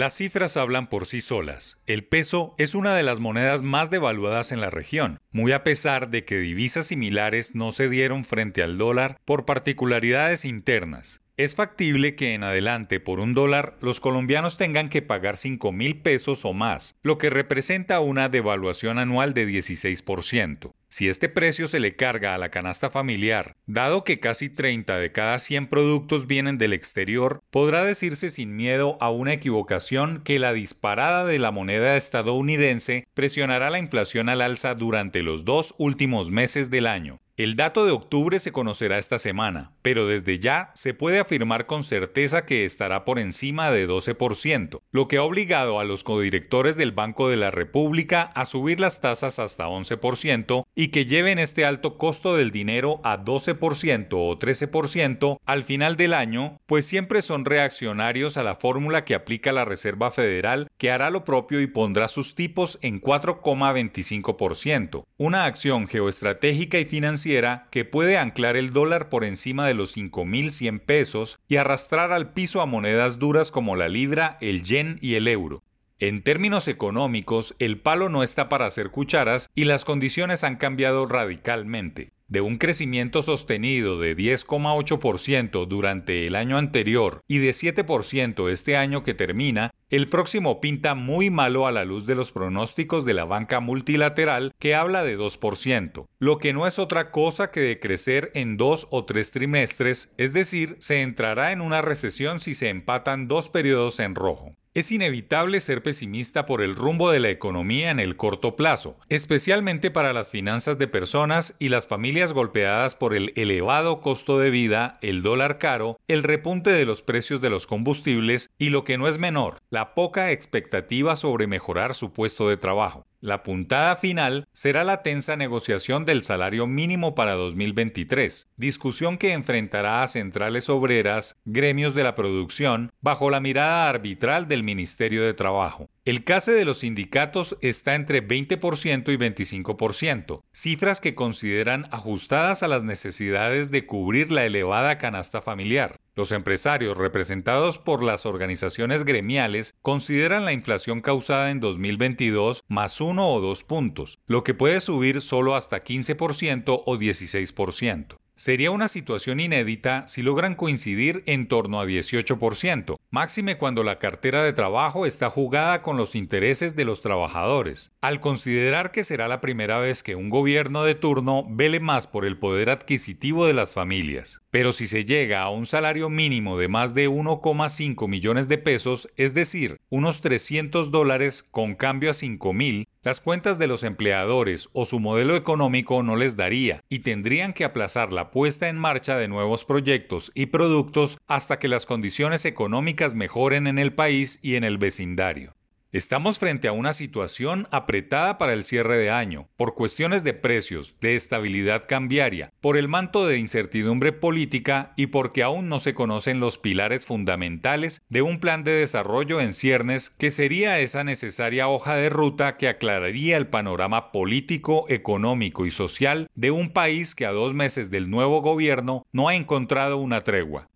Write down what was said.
Las cifras hablan por sí solas. El peso es una de las monedas más devaluadas en la región, muy a pesar de que divisas similares no se dieron frente al dólar por particularidades internas. Es factible que en adelante por un dólar los colombianos tengan que pagar 5 mil pesos o más, lo que representa una devaluación anual de 16%. Si este precio se le carga a la canasta familiar, dado que casi 30 de cada 100 productos vienen del exterior, podrá decirse sin miedo a una equivocación que la disparada de la moneda estadounidense presionará la inflación al alza durante los dos últimos meses del año. El dato de octubre se conocerá esta semana, pero desde ya se puede afirmar con certeza que estará por encima de 12%, lo que ha obligado a los codirectores del Banco de la República a subir las tasas hasta 11% y que lleven este alto costo del dinero a 12% o 13% al final del año, pues siempre son reaccionarios a la fórmula que aplica la Reserva Federal, que hará lo propio y pondrá sus tipos en 4,25%, una acción geoestratégica y financiera que puede anclar el dólar por encima de los 5.100 pesos y arrastrar al piso a monedas duras como la libra, el yen y el euro. En términos económicos, el palo no está para hacer cucharas y las condiciones han cambiado radicalmente de un crecimiento sostenido de 10,8% durante el año anterior y de 7% este año que termina, el próximo pinta muy malo a la luz de los pronósticos de la banca multilateral que habla de 2%, lo que no es otra cosa que de crecer en dos o tres trimestres, es decir, se entrará en una recesión si se empatan dos periodos en rojo. Es inevitable ser pesimista por el rumbo de la economía en el corto plazo, especialmente para las finanzas de personas y las familias golpeadas por el elevado costo de vida, el dólar caro, el repunte de los precios de los combustibles y lo que no es menor, la poca expectativa sobre mejorar su puesto de trabajo. La puntada final será la tensa negociación del salario mínimo para 2023, discusión que enfrentará a centrales obreras, gremios de la producción, bajo la mirada arbitral del Ministerio de Trabajo. El case de los sindicatos está entre 20% y 25%, cifras que consideran ajustadas a las necesidades de cubrir la elevada canasta familiar. Los empresarios representados por las organizaciones gremiales consideran la inflación causada en 2022 más uno o dos puntos, lo que puede subir solo hasta 15% o 16%. Sería una situación inédita si logran coincidir en torno a 18%, máxime cuando la cartera de trabajo está jugada con los intereses de los trabajadores, al considerar que será la primera vez que un gobierno de turno vele más por el poder adquisitivo de las familias. Pero si se llega a un salario mínimo de más de 1,5 millones de pesos, es decir, unos 300 dólares con cambio a 5 mil, las cuentas de los empleadores o su modelo económico no les daría y tendrían que aplazar la puesta en marcha de nuevos proyectos y productos hasta que las condiciones económicas mejoren en el país y en el vecindario. Estamos frente a una situación apretada para el cierre de año, por cuestiones de precios, de estabilidad cambiaria, por el manto de incertidumbre política y porque aún no se conocen los pilares fundamentales de un plan de desarrollo en ciernes que sería esa necesaria hoja de ruta que aclararía el panorama político, económico y social de un país que a dos meses del nuevo gobierno no ha encontrado una tregua.